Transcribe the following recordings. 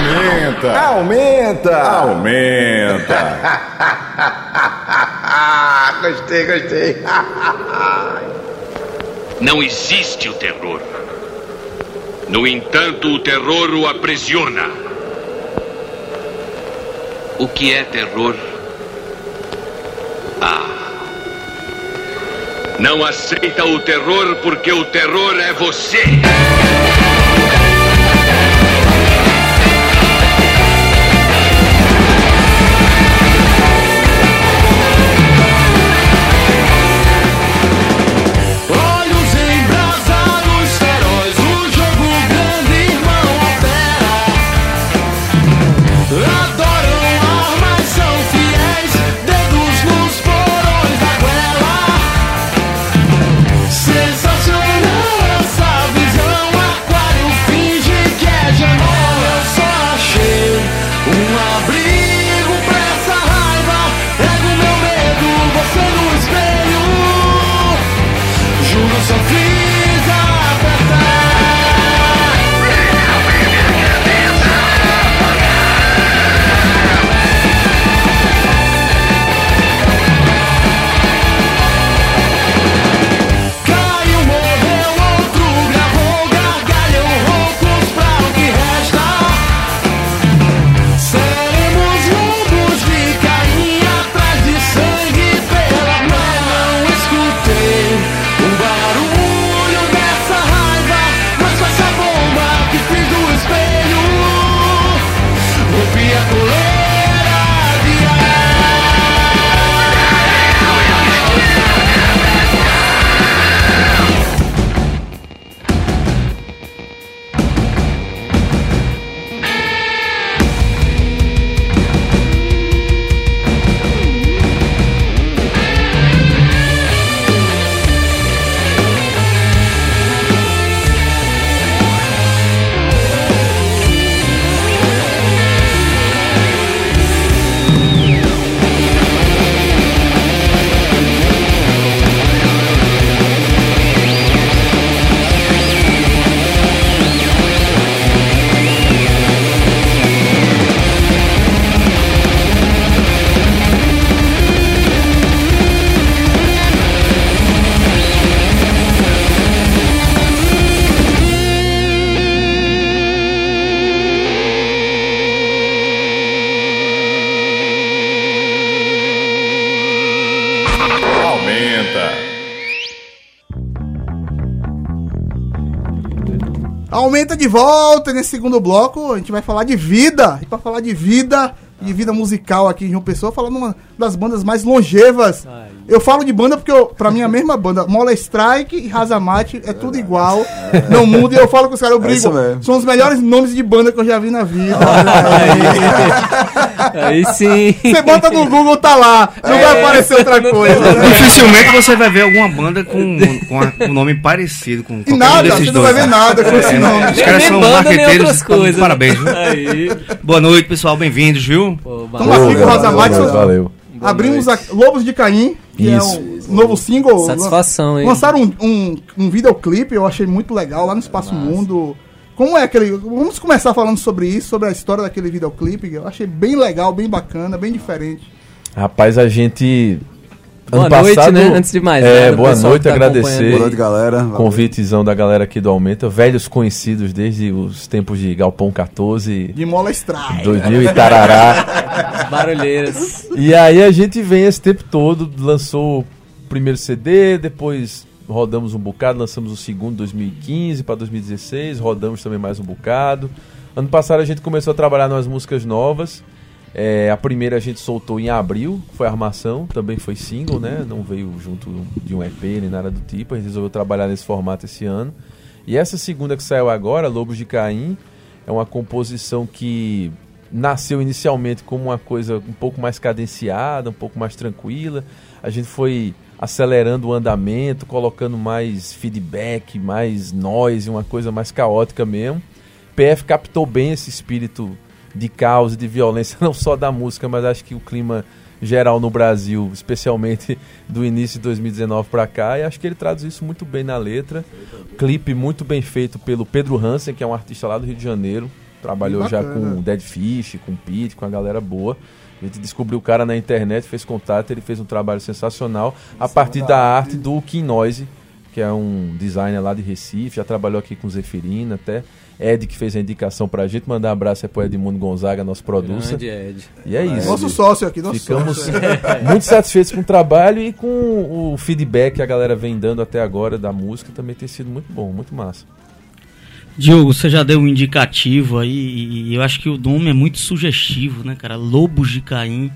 Aumenta! Aumenta! Aumenta! gostei, gostei. Não existe o terror. No entanto, o terror o aprisiona. O que é terror? Ah. Não aceita o terror porque o terror é você. De volta nesse segundo bloco. A gente vai falar de vida. E pra falar de vida, de vida musical aqui em João Pessoa, falando uma das bandas mais longevas. Eu falo de banda porque, eu, pra mim, a mesma banda, Mola Strike e Razamate, é tudo igual. Não muda. E eu falo com os caras, eu brigo. isso mesmo. São os melhores nomes de banda que eu já vi na vida. Aí sim. Você bota no Google, tá lá. Não vai aparecer outra coisa. Dificilmente você vai ver alguma banda com, com um nome parecido com E qualquer um nada, desses você não vai ver nada com esse É, nome. Os caras são marqueteiros. outras coisas. Parabéns? Aí. Boa noite, pessoal. Bem-vindos, viu? Pô, Estamos aqui com o Razamate. boa noite, Valeu. Abrimos a Lobos de Caim, Isso. é um novo single. Satisfação, hein? Lançaram um, um, um videoclipe, eu achei muito legal, lá no Espaço Mundo. Como é aquele. Vamos começar falando sobre isso, sobre a história daquele videoclipe. Eu achei bem legal, bem bacana, bem diferente. Rapaz, a gente. Boa noite, né? Antes de mais É, nada, boa noite, tá agradecer. Boa noite, galera. Valeu. Convitezão da galera aqui do Aumenta, velhos conhecidos desde os tempos de Galpão 14, De Mola Strike. 2000 e Tarará. Barulheiras. E aí a gente vem esse tempo todo, lançou o primeiro CD, depois rodamos um bocado, lançamos o segundo em 2015 para 2016, rodamos também mais um bocado. Ano passado a gente começou a trabalhar nas músicas novas. É, a primeira a gente soltou em abril, foi Armação, também foi single, né? Não veio junto de um EP nem nada do tipo. A gente resolveu trabalhar nesse formato esse ano. E essa segunda que saiu agora, Lobos de Caim, é uma composição que nasceu inicialmente como uma coisa um pouco mais cadenciada, um pouco mais tranquila. A gente foi acelerando o andamento, colocando mais feedback, mais noise, uma coisa mais caótica mesmo. PF captou bem esse espírito de caos e de violência, não só da música, mas acho que o clima geral no Brasil, especialmente do início de 2019 para cá, e acho que ele traduz isso muito bem na letra. Clipe muito bem feito pelo Pedro Hansen, que é um artista lá do Rio de Janeiro, trabalhou já com o Dead Fish, com o Pete, com a galera boa. A gente descobriu o cara na internet, fez contato, ele fez um trabalho sensacional a partir da arte do Kim Noise, que é um designer lá de Recife, já trabalhou aqui com o Zeferina até. Ed que fez a indicação pra gente, mandar um abraço aí pro Edmundo Gonzaga, nosso producer. Grande Ed. E é isso. Nosso sócio aqui, nosso Ficamos sócio. muito satisfeitos com o trabalho e com o feedback que a galera vem dando até agora da música também tem sido muito bom, muito massa. Diogo, você já deu um indicativo aí, e eu acho que o nome é muito sugestivo, né, cara? Lobos de Caim.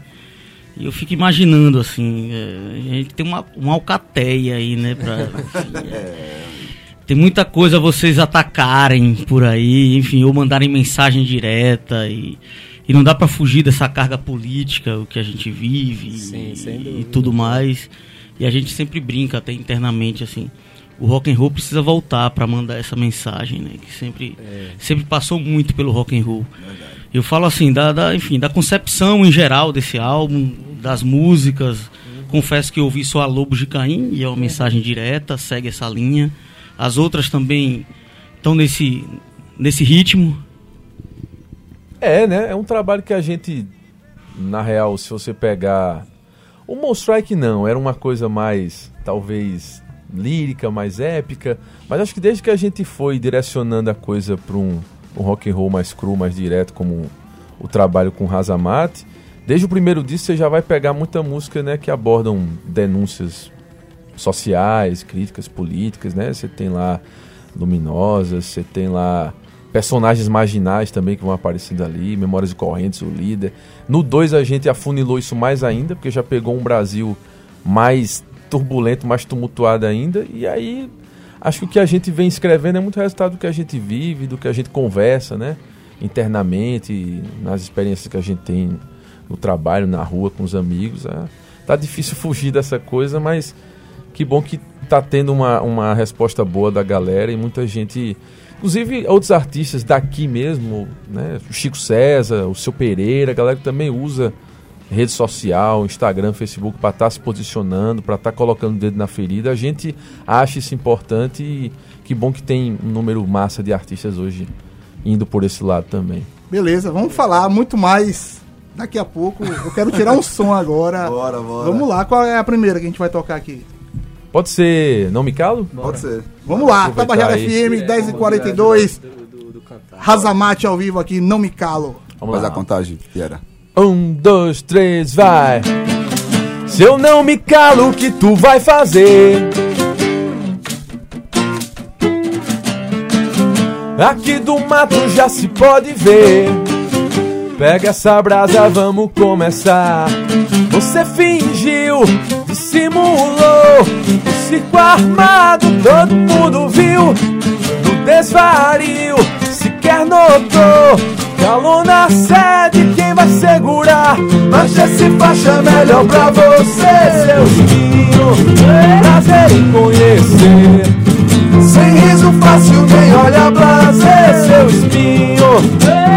E eu fico imaginando, assim, é, a gente tem uma, uma alcateia aí, né? Pra, é, tem muita coisa vocês atacarem por aí, enfim, ou mandarem mensagem direta e, e não dá pra fugir dessa carga política, o que a gente vive Sim, e, e tudo mais. E a gente sempre brinca até internamente, assim, o rock and roll precisa voltar pra mandar essa mensagem, né? Que sempre, sempre passou muito pelo rock and roll. Eu falo assim, da, da, enfim, da concepção em geral desse álbum, das músicas. Confesso que eu ouvi só a Lobos de Caim e é uma mensagem direta, segue essa linha. As outras também estão nesse, nesse ritmo. É, né? É um trabalho que a gente, na real, se você pegar. O Monstrike não, era uma coisa mais, talvez, lírica, mais épica. Mas acho que desde que a gente foi direcionando a coisa para um, um rock and roll mais cru, mais direto, como o trabalho com Razamate, desde o primeiro disco você já vai pegar muita música né, que abordam denúncias sociais, críticas políticas, né? Você tem lá Luminosas, você tem lá personagens marginais também que vão aparecendo ali, Memórias e Correntes, o líder. No 2 a gente afunilou isso mais ainda, porque já pegou um Brasil mais turbulento, mais tumultuado ainda, e aí acho que o que a gente vem escrevendo é muito resultado do que a gente vive, do que a gente conversa, né? Internamente, nas experiências que a gente tem no trabalho, na rua, com os amigos. É, tá difícil fugir dessa coisa, mas que bom que tá tendo uma, uma resposta boa da galera e muita gente. Inclusive outros artistas daqui mesmo, né? O Chico César, o seu Pereira, a galera que também usa rede social, Instagram, Facebook, para estar se posicionando, para estar colocando o dedo na ferida. A gente acha isso importante e que bom que tem um número massa de artistas hoje indo por esse lado também. Beleza, vamos falar muito mais daqui a pouco. Eu quero tirar um som agora. Bora, bora. Vamos lá, qual é a primeira que a gente vai tocar aqui? Pode ser Não Me Calo? Pode ser. Vamos lá, Tabajara. FM, 10h42. Do, do, do cantar. Razamate ao vivo aqui, não me calo. Vamos Faz lá. a contagem, Piera. Um, dois, três, vai. Se eu não me calo, o que tu vai fazer? Aqui do mato já se pode ver. Pega essa brasa, vamos começar. Você fingiu, dissimulou. Circo armado, todo mundo viu. No desvario, sequer notou. Calor na sede, quem vai segurar? Mas esse faixa melhor pra você, seu espinho. Prazer em conhecer. Sem riso fácil, nem olha prazer, seu espinho.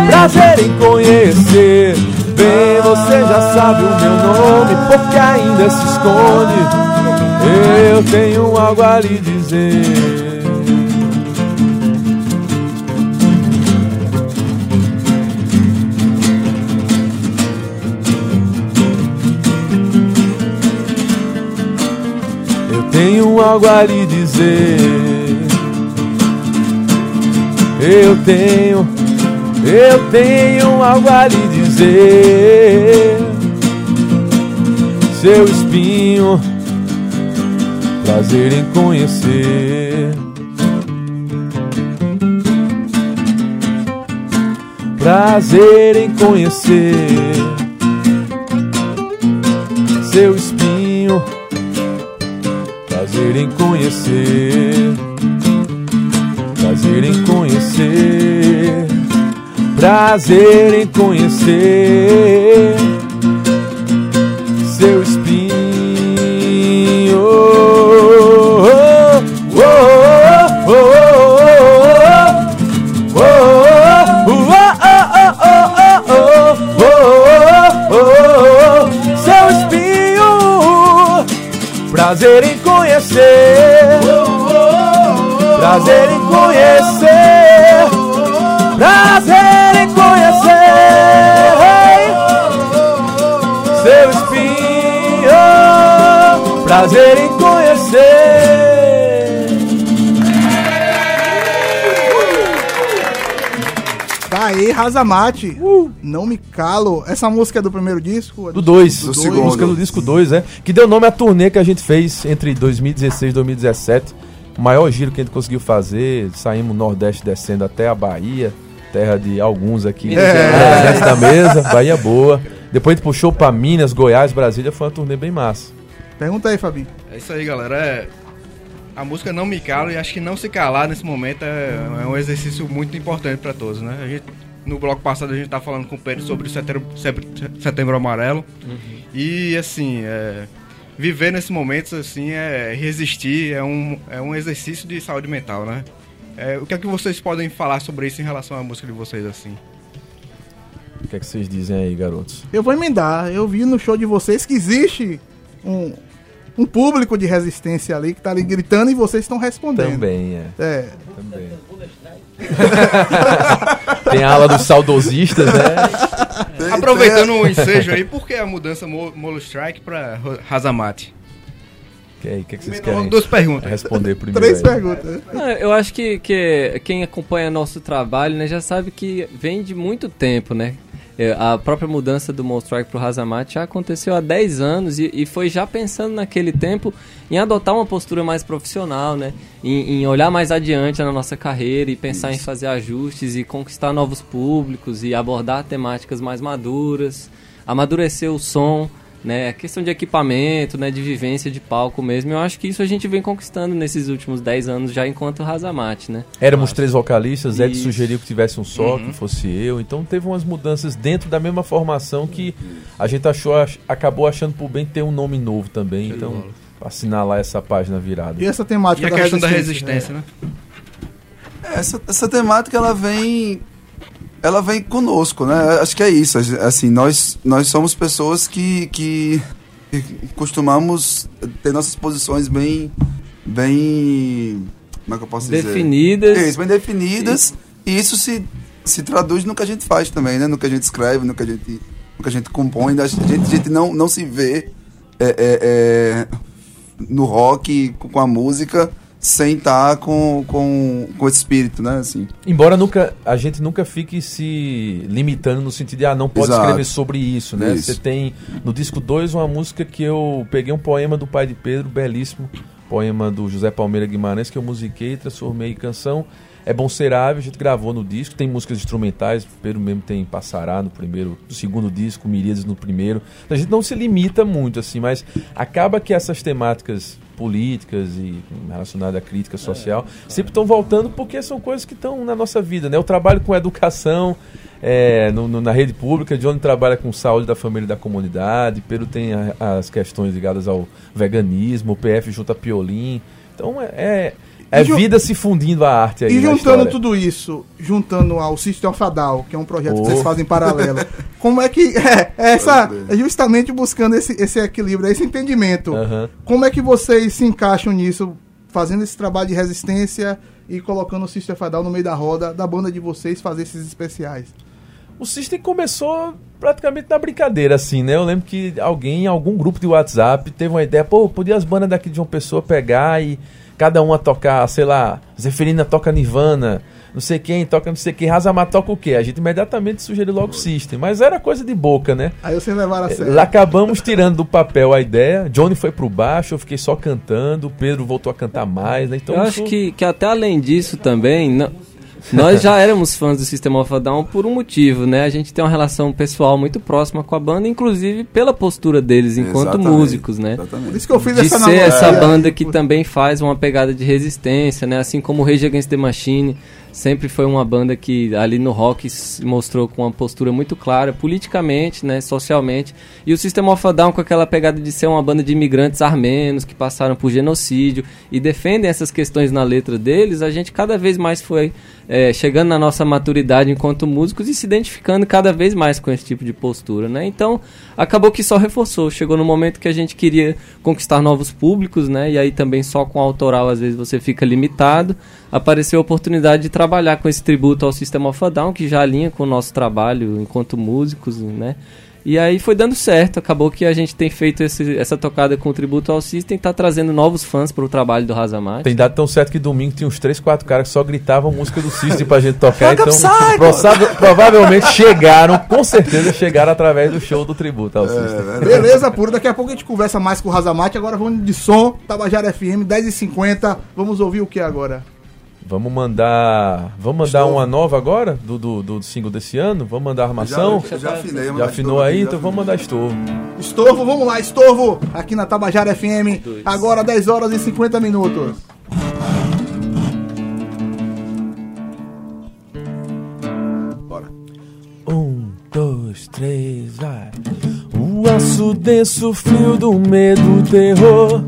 Prazer em conhecer. Bem, você já sabe o meu nome, porque ainda se esconde. Eu tenho algo a lhe dizer. Algo a lhe dizer. Eu tenho, eu tenho algo a lhe dizer. Seu espinho, prazer em conhecer. Prazer em conhecer. Seu espinho, em conhecer. Prazer em conhecer. Prazer em conhecer. Aí, Razamate. Não me calo. Essa música é do primeiro disco? É Do 2. Do segundo. Música do disco 2, é. Que deu nome à turnê que a gente fez entre 2016 e 2017. O maior giro que a gente conseguiu fazer. Saímos Nordeste descendo até a Bahia. Terra de alguns aqui. É, da mesa. Bahia boa. Depois a gente puxou pra Minas, Goiás, Brasília. Foi uma turnê bem massa. Pergunta aí, Fabinho. É isso aí, galera. É, a música não me cala e acho que não se calar nesse momento é, é um exercício muito importante para todos, né? A gente, no bloco passado a gente tá falando com o Pedro sobre o setembro, setembro, amarelo e assim, é, viver nesse momento assim é resistir, é um, é um exercício de saúde mental, né? É, o que é que vocês podem falar sobre isso em relação à música de vocês assim? O que é que vocês dizem aí, garotos? Eu vou emendar. Eu vi no show de vocês que existe um, um público de resistência ali que tá ali gritando e vocês estão respondendo. Também, é. É. Também. Tem a ala dos saudosistas, né? Aproveitando o ensejo aí, por que a mudança Mo- Molo Strike para Razamate? Aí, o que, é que vocês querem duas perguntas. responder primeiro? Três aí? perguntas. Ah, Eu acho que, que quem acompanha nosso trabalho né, já sabe que vem de muito tempo, né? É, A própria mudança do Monstrike pro Razamate já aconteceu há 10 anos e, e foi já pensando naquele tempo em adotar uma postura mais profissional, né? Em, em olhar mais adiante na nossa carreira e pensar em fazer ajustes e conquistar novos públicos e abordar temáticas mais maduras, amadurecer o som, né? A questão de equipamento, né? De vivência de palco mesmo. Eu acho que isso a gente vem conquistando nesses últimos 10 anos já enquanto Razamate, né? Éramos três vocalistas, Ed Isso. sugeriu que tivesse um só, que fosse eu. Então teve umas mudanças dentro da mesma formação que a gente achou, ach- acabou achando por bem ter um nome novo também. Então, pra assinalar essa página virada. E essa E temática a questão da resistência, né? Essa, essa temática ela vem ela vem conosco, né? Acho que é isso. Assim, nós nós somos pessoas que, que que costumamos ter nossas posições bem bem como é que eu posso dizer? Definidas. Bem definidas. E isso se se traduz no que a gente faz também, né? No que a gente escreve, no que a gente no que a gente compõe. A gente, a gente não não se vê é, é, é, no rock com a música sem estar com, com, com esse espírito, né? Assim. Embora nunca, a gente nunca fique se limitando no sentido de, ah, não pode Exato. escrever sobre isso, né? Isso. Você tem no disco 2 uma música que eu peguei um poema do pai de Pedro, belíssimo, poema do José Palmeira Guimarães, que eu musiquei, transformei em canção. É bom ser ave, a gente gravou no disco, tem músicas instrumentais, Pedro mesmo tem Passará no primeiro, no segundo disco, Miríades no primeiro. A gente não se limita muito, assim, mas acaba que essas temáticas políticas e relacionadas à crítica social sempre estão voltando porque são coisas que estão na nossa vida, né? Eu trabalho com educação é, no- no- na rede pública, Johnny trabalha com saúde da família e da comunidade, Pedro tem a- as questões ligadas ao veganismo, o PF junto a Piolim. Então é, é, ju- vida se fundindo à arte aí E juntando tudo isso, juntando ao System of a Down, que é um projeto Oh. que vocês fazem em paralelo, como é que. É, é essa, é justamente buscando esse, esse equilíbrio, esse entendimento. Aham. Como é que vocês se encaixam nisso, fazendo esse trabalho de resistência e colocando o System of a Down no meio da roda da banda de vocês fazer esses especiais? O System começou praticamente na brincadeira, assim, né? Eu lembro que alguém, em algum grupo de WhatsApp, teve uma ideia, pô, podia as bandas daqui de uma pessoa pegar e cada uma tocar, sei lá, Zeferina toca Nirvana, não sei quem toca não sei quem, Razamar toca o quê? A gente imediatamente sugeriu logo o System, mas era coisa de boca, né? Aí vocês levaram a sério. Lá acabamos tirando do papel a ideia, Johnny foi pro baixo, eu fiquei só cantando, o Pedro voltou a cantar mais, né? Então eu isso- acho que, que até além disso também, não- nós já éramos fãs do System of a Down por um motivo, né? A gente tem uma relação pessoal muito próxima com a banda, inclusive pela postura deles enquanto Exatamente, músicos, né? Exatamente. Por isso que eu fiz de essa ser essa namorada. banda que também faz uma pegada de resistência, né? Assim como o Rage Against the Machine sempre foi uma banda que ali no rock se mostrou com uma postura muito clara politicamente, né, socialmente. E o System of a Down com aquela pegada de ser uma banda de imigrantes armenos que passaram por genocídio e defendem essas questões na letra deles, a gente cada vez mais foi é, chegando na nossa maturidade enquanto músicos e se identificando cada vez mais com esse tipo de postura, né? Então, acabou que só reforçou. Chegou no momento que a gente queria conquistar novos públicos, né? E aí também só com autoral às vezes você fica limitado. Apareceu a oportunidade de trabalhar com esse tributo ao System of a Down, que já alinha com o nosso trabalho enquanto músicos, né? E aí foi dando certo, acabou que a gente tem feito esse- essa tocada com o tributo ao System, tá trazendo novos fãs pro trabalho do Razamate. Tem dado tão certo que domingo tinha uns 3, 4 caras que só gritavam música do System pra gente tocar. Então, provavelmente chegaram, com certeza chegaram através do show do tributo ao System. Beleza, puro. Daqui a pouco a gente conversa mais com o Razamate. Agora vamos de som. Tabajara FM, 10h50. Vamos ouvir o que agora? Vamos mandar. Vamos mandar uma nova agora? Do, do, do single desse ano? Vamos mandar armação? Já- já afinei, Já afinou aí? Então vamos mandar estorvo. Estorvo, vamos lá, Estorvo. Aqui na Tabajara FM. Agora 10 horas e 50 minutos. Um, dois, três, vai. O aço denso, frio do medo, terror.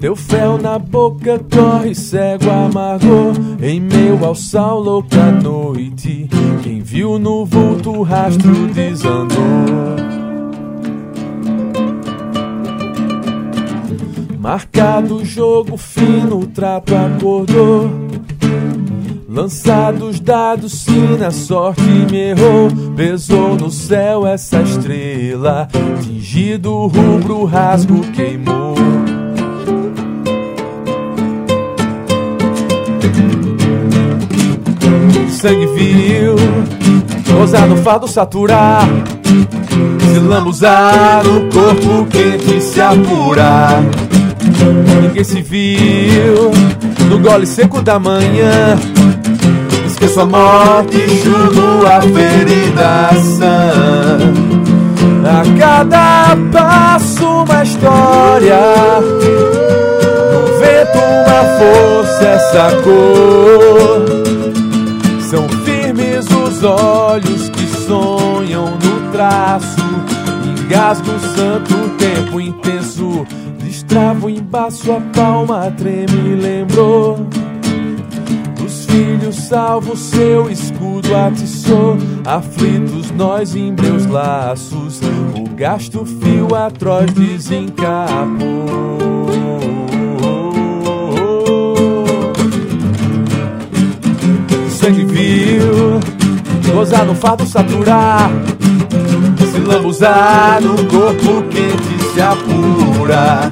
Teu fel na boca corre cego, amargor. Em meio ao sal, louca noite. Quem viu no vulto o rastro desandou. Marcado o jogo fino, o trato acordou. Lançados dados, sim, na sorte me errou. Pesou no céu essa estrela. Tingido rubro, rasgo queimou. Sangue vil, gozar no fardo saturar. Se lambuzar no corpo quente se apurar. Ninguém se viu no gole seco da manhã. Esqueço a morte, enxugo a ferida sã. A cada passo uma história. No vento uma força, essa cor. São firmes os olhos que sonham no traço. Engasgo santo tempo intenso. Destravo, embaço a palma, treme, lembrou. Os filhos salvo seu escudo atiçou. Aflitos nós em meus laços. O gasto fio atroz desencapou. Gozar no fardo saturar. Se lambuzar no corpo quente se apura.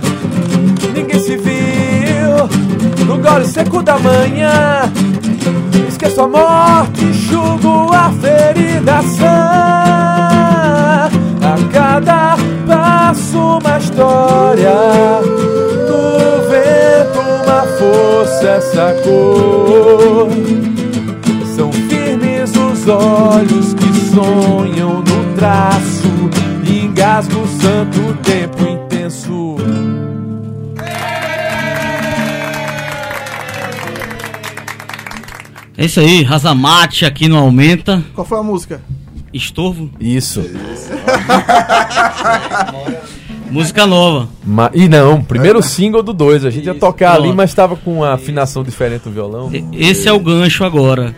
Ninguém se viu no gole seco da manhã. Esqueço a morte, enxugo a ferida sã. A cada passo uma história. No vento uma força, essa cor. Olhos que sonham no traço. Engasgo o santo tempo intenso. É isso aí, Razamate aqui no Aumenta. Qual foi a música? Estorvo. Isso. Música nova. Ma e não, primeiro single do 2. A gente ia tocar ali, Pronto. mas tava com uma afinação diferente do violão. E- Esse é o gancho agora.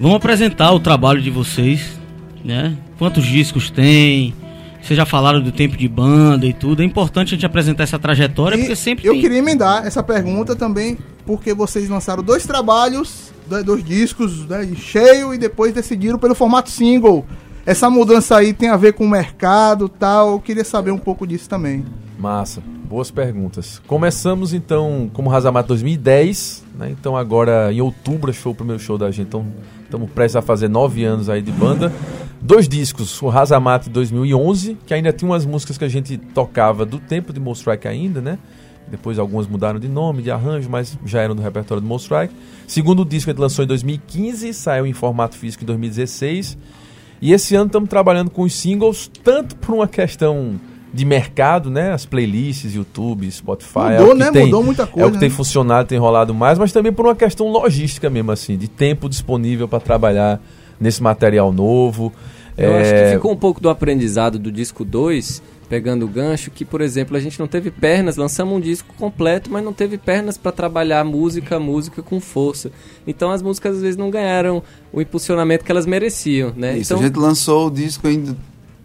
Vamos apresentar o trabalho de vocês, né? Quantos discos tem? Vocês já falaram do tempo de banda e tudo. É importante a gente apresentar essa trajetória, E porque sempre eu tem. queria emendar essa pergunta também, porque vocês lançaram dois trabalhos, dois discos né, em cheio e depois decidiram pelo formato single. Essa mudança aí tem a ver com o mercado e tal. Eu queria saber um pouco disso também. Massa, boas perguntas. Começamos então como Razamato 2010, né? Então agora em outubro foi o primeiro show da gente. Então estamos prestes a fazer nove anos aí de banda. Dois discos, o Razamato 2011, que ainda tinha umas músicas que a gente tocava do tempo de Most Strike ainda, né? Depois algumas mudaram de nome, de arranjo, mas já eram do repertório do Most Strike. Segundo disco gente lançou em 2015, saiu em formato físico em 2016. E esse ano estamos trabalhando com os singles, tanto por uma questão de mercado, né? As playlists, YouTube, Spotify. é Mudou, que né? tem- Mudou muita É o coisa, que tem né? funcionado, tem rolado mais, mas também por uma questão logística mesmo, assim, de tempo disponível para trabalhar nesse material novo. Eu acho É, que ficou um pouco do aprendizado do disco 2, pegando o gancho, que, por exemplo, a gente não teve pernas, lançamos um disco completo, mas não teve pernas para trabalhar música, música com força. Então as músicas às vezes não ganharam o impulsionamento que elas mereciam, né? Isso, então, a gente lançou o disco em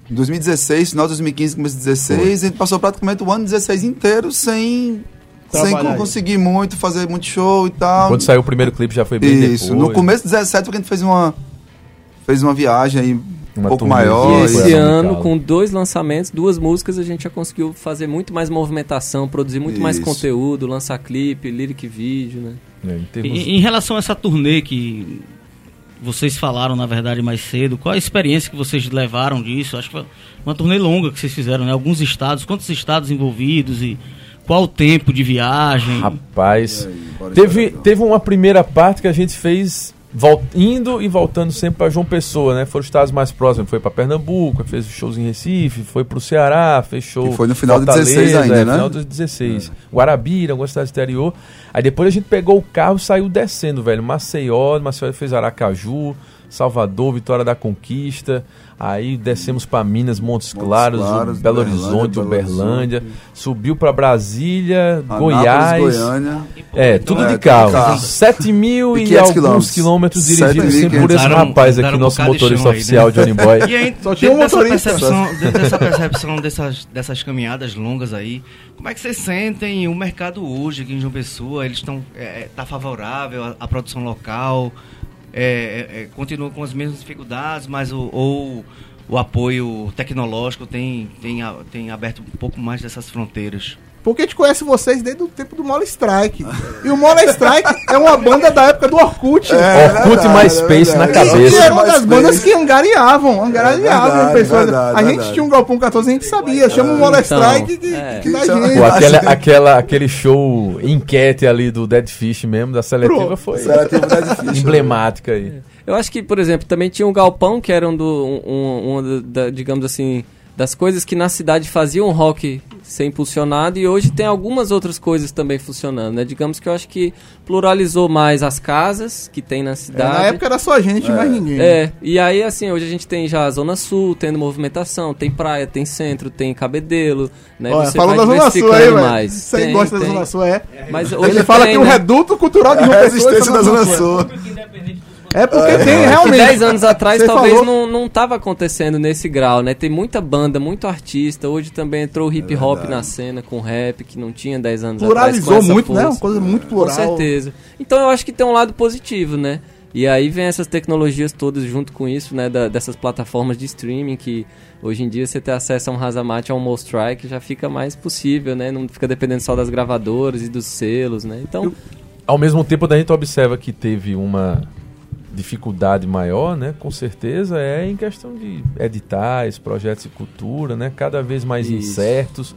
2016, final de 2015, começo de 2016, a gente passou praticamente o ano 16 inteiro sem, sem aí. conseguir muito, fazer muito show e tal. Quando saiu o primeiro clipe já foi bem Isso, no depois. começo de 17 porque a gente fez uma, fez uma viagem aí Uma pouco maior. E esse ano, com dois lançamentos, duas músicas, a gente já conseguiu fazer muito mais movimentação, produzir muito mais Isso. conteúdo, lançar clipe, lyric vídeo, né? É, em termos- Em, em relação a essa turnê que vocês falaram, na verdade, mais cedo, qual a experiência que vocês levaram disso? Acho que foi uma turnê longa que vocês fizeram, né? Alguns estados, quantos estados envolvidos e qual o tempo de viagem? Rapaz, bora teve, teve uma primeira parte que a gente fez indo e voltando sempre para João Pessoa, né? Foram os estados mais próximos, foi para Pernambuco, fez shows em Recife, foi pro Ceará, fez show Que foi no final de Fortaleza, 16 ainda, é, né? final de 16. Guarabira, alguma cidade exterior. Aí depois a gente pegou o carro e saiu descendo, velho. Maceió, Maceió fez Aracaju, Salvador, Vitória da Conquista. Aí descemos para Minas, Montes Montes Claros, Claros, Belo Horizonte, Uberlândia. Subiu para Brasília, Anápolis, Goiás. Goiânia. É, tudo É, de carro. carro. 7 mil E e 500 alguns quilômetros. Quilômetros dirigidos 7.500. sempre por esse rapaz aqui, um nosso de motorista aí, né? oficial, Johnny Boy. E aí, Só tinha um dentro dessa motorista. percepção, dentro dessa percepção dessas, dessas caminhadas longas aí, como é que vocês sentem o mercado hoje aqui em João Pessoa? Eles estão é, tá favorável à, à produção local? É, é, é, continua com as mesmas dificuldades, mas o, ou o apoio tecnológico tem, tem, tem aberto um pouco mais dessas fronteiras? Porque a gente conhece vocês desde o tempo do Mola Strike. E o Mola Strike é uma banda da época do Orkut. É Orkut MySpace é na verdade. E cabeça. era uma das bandas que angariavam, angariavam verdade, pessoas. verdade, a gente verdade. tinha um Galpão 14, a gente sabia. Chama o Mola Então, Strike que, é. que dá gente. Pô, aquela, aquela, aquele show enquete ali do Dead Fish mesmo, da seletiva, Pronto. foi tá difícil. emblemática aí. Eu acho que, por exemplo, também tinha um galpão que era um do, um, um- da- da- digamos assim, das coisas que na cidade faziam o rock ser impulsionado e hoje tem algumas outras coisas também funcionando, né? Digamos que eu acho que pluralizou mais as casas que tem na É, cidade. na época era só a gente, mais ninguém. É, e aí assim, hoje a gente tem já a Zona Sul, tendo movimentação, tem praia, tem centro, tem cabedelo, né? Olha, Você falou vai da Zona Sul aí, mais. Você Tem, gosta é. Mas hoje Ele fala tem, que o né? reduto cultural de É. É porque tem realmente. 10 anos atrás Você talvez falou- não, não tava acontecendo nesse grau, né? Tem muita banda, muito artista. Hoje também entrou o hip hop na cena com rap, que não tinha 10 anos atrás. Pluralizou com essa muito, né? força. Uma coisa muito Com plural. certeza. Então eu acho que tem um lado positivo, né? E aí vem essas tecnologias todas junto com isso, né? da- dessas plataformas de streaming que hoje em dia você ter acesso a um Razamate, a um Most Strike já fica mais possível, né? Não fica dependendo só das gravadoras e dos selos, né? Então, Ao mesmo tempo, a gente observa que teve uma dificuldade maior, né? Com certeza, é em questão de editais, projetos de cultura, né? Cada vez mais Isso, incertos,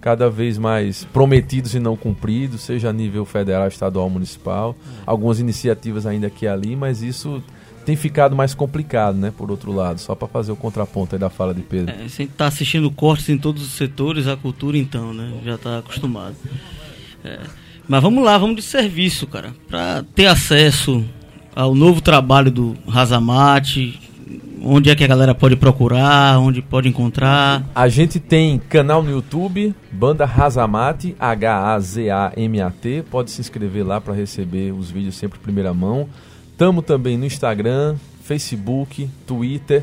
cada vez mais prometidos e não cumpridos, seja a nível federal, estadual, municipal. Algumas iniciativas ainda aqui e ali, mas isso tem ficado mais complicado, né? Por outro lado, só para fazer o contraponto aí da fala de Pedro. É, você tá assistindo cortes em todos os setores, a cultura então, né? Já tá acostumado. É, Mas vamos lá, vamos de serviço, cara. Pra ter acesso ao novo trabalho do Razamate, onde é que a galera pode procurar, onde pode encontrar. A gente tem canal no YouTube, Banda Razamate, H-A-Z-A-M-A-T. Pode se inscrever lá para receber os vídeos sempre em primeira mão. Tamo também no Instagram, Facebook, Twitter.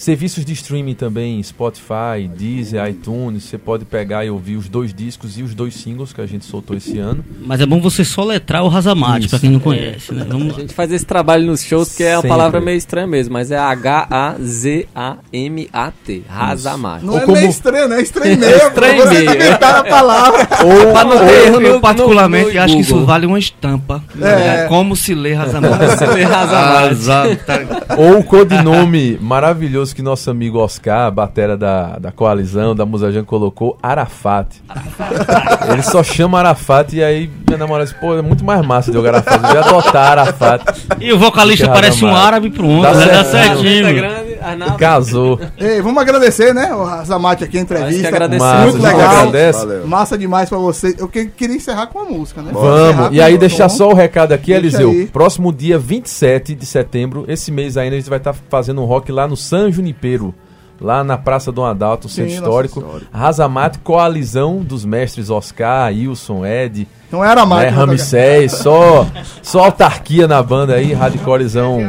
Serviços de streaming também, Spotify, Deezer, iTunes. Você pode pegar e ouvir os dois discos e os dois singles que a gente soltou esse ano. Mas é bom você soletrar o Razamate, pra quem não conhece, né? a Vamos lá. gente faz esse trabalho nos shows porque é uma Sempre. palavra meio estranha mesmo, mas é H-A-Z-A-M-A-T. Razamate. Não Ou é como- meio estranho, né? É estranho meio. Estranho Você inventar a palavra. Ou, Pra não ter erro Eu, no- particularmente, no acho que isso Google. vale uma estampa. É. É. Como se lê Razamate. se lê Razamate. Razam- ou o codinome maravilhoso que nosso amigo Oscar, batera da, da coalizão, da Musajan, colocou, Arafat. Ele só chama Arafat e aí minha namorada disse, pô, é muito mais massa de jogar Arafat. Eu adotar Arafat. E o vocalista parece um árabe pronto, Dá né? dá certinho. Tá Arnaldo. Casou. Ei, vamos agradecer, né? O Razamate aqui, a Acho que entrevista. agradecer. Massa, Muito a gente legal. agradece. Valeu. Massa demais pra você. Eu que- queria encerrar com a música, né? Vamos. E aí, deixar só o recado aqui, Deixa Eliseu. aí. Próximo dia 27 de setembro, esse mês ainda, a gente vai estar fazendo um rock lá no San Junipero. Lá na Praça Dom Adalto, Sim, Centro Histórico. Razamate, coalizão dos mestres Oscar, Wilson, Ed, Não era mais. né, Ramsés, só, só autarquia na banda aí, hardcorezão.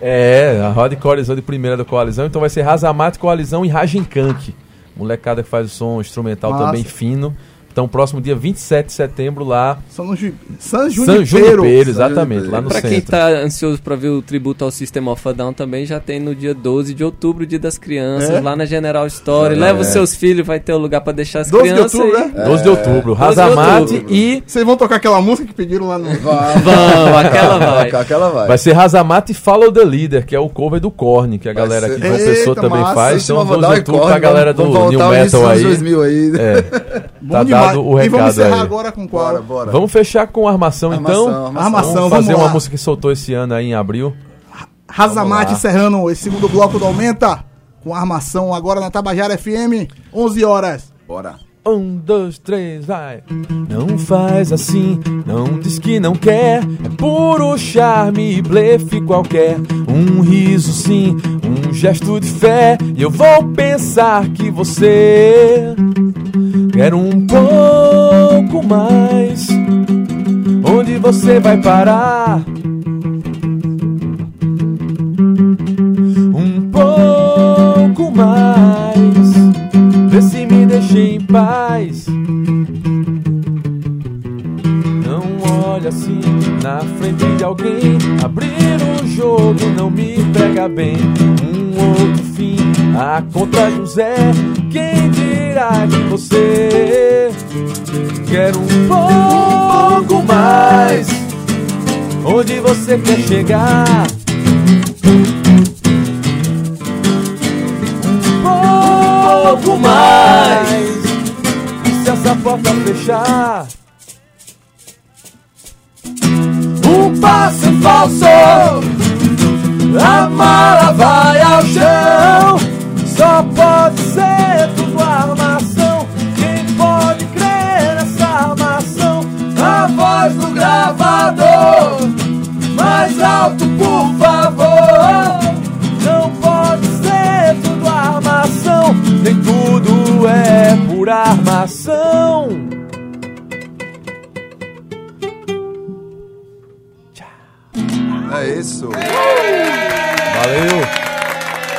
É, a hardcorezão de primeira da coalizão. Então vai ser Razamate, coalizão e Rajinkank. Molecada que faz o som instrumental Massa. também fino. Então, próximo dia 27 de setembro lá. São no Ju... San San Junipero. Junipero, exatamente, lá no Pra quem centro. tá ansioso pra ver o tributo ao System of a Down também, já tem no dia 12 de outubro, dia das crianças, É? lá na General Store. É. Leva os seus filhos, vai ter o lugar pra deixar as 12 de crianças outubro, né? 12 de outubro, 12 de Razamate outubro. e Vocês vão tocar aquela música que pediram lá no. Vamos, aquela vai. Aquela vai. vai ser Razamate e Follow the Leader, que é o cover do Korn, que a Vai galera ser- aqui de Pessoa também massa. faz. Então, of a 12 de outubro pra galera do New Metal aí. 2000 aí. É, Bom tá demais. dado o E vamos recado encerrar aí. agora com qual? Bora, bora. Vamos fechar com Armação, então. Armação, Armação, Vamos vamos fazer uma lá. música que soltou esse ano aí em abril. Razamate encerrando esse segundo bloco do Aumenta. Com armação agora na Tabajara FM, 11 horas. Bora. Um, dois, três, vai. Não faz assim, não diz que não quer. É puro charme e blefe qualquer. Um riso sim, um gesto de fé. E eu vou pensar que você quer um pouco mais. Onde você vai parar? Um pouco mais. Vê se me deixa em paz. Não olha assim na frente de alguém. Abrir o jogo não me pega bem. Um outro fim, a conta um Zé. Quem dirá que você você quer chegar? Um pouco mais. E se essa porta fechar? Um passo falso, a mala vai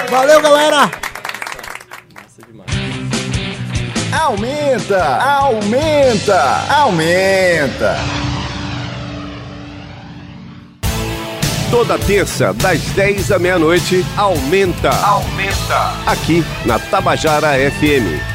Valeu, galera! Aumenta, aumenta, aumenta. Toda terça, das 10 à meia-noite, aumenta. Aumenta. Aqui na Tabajara FM.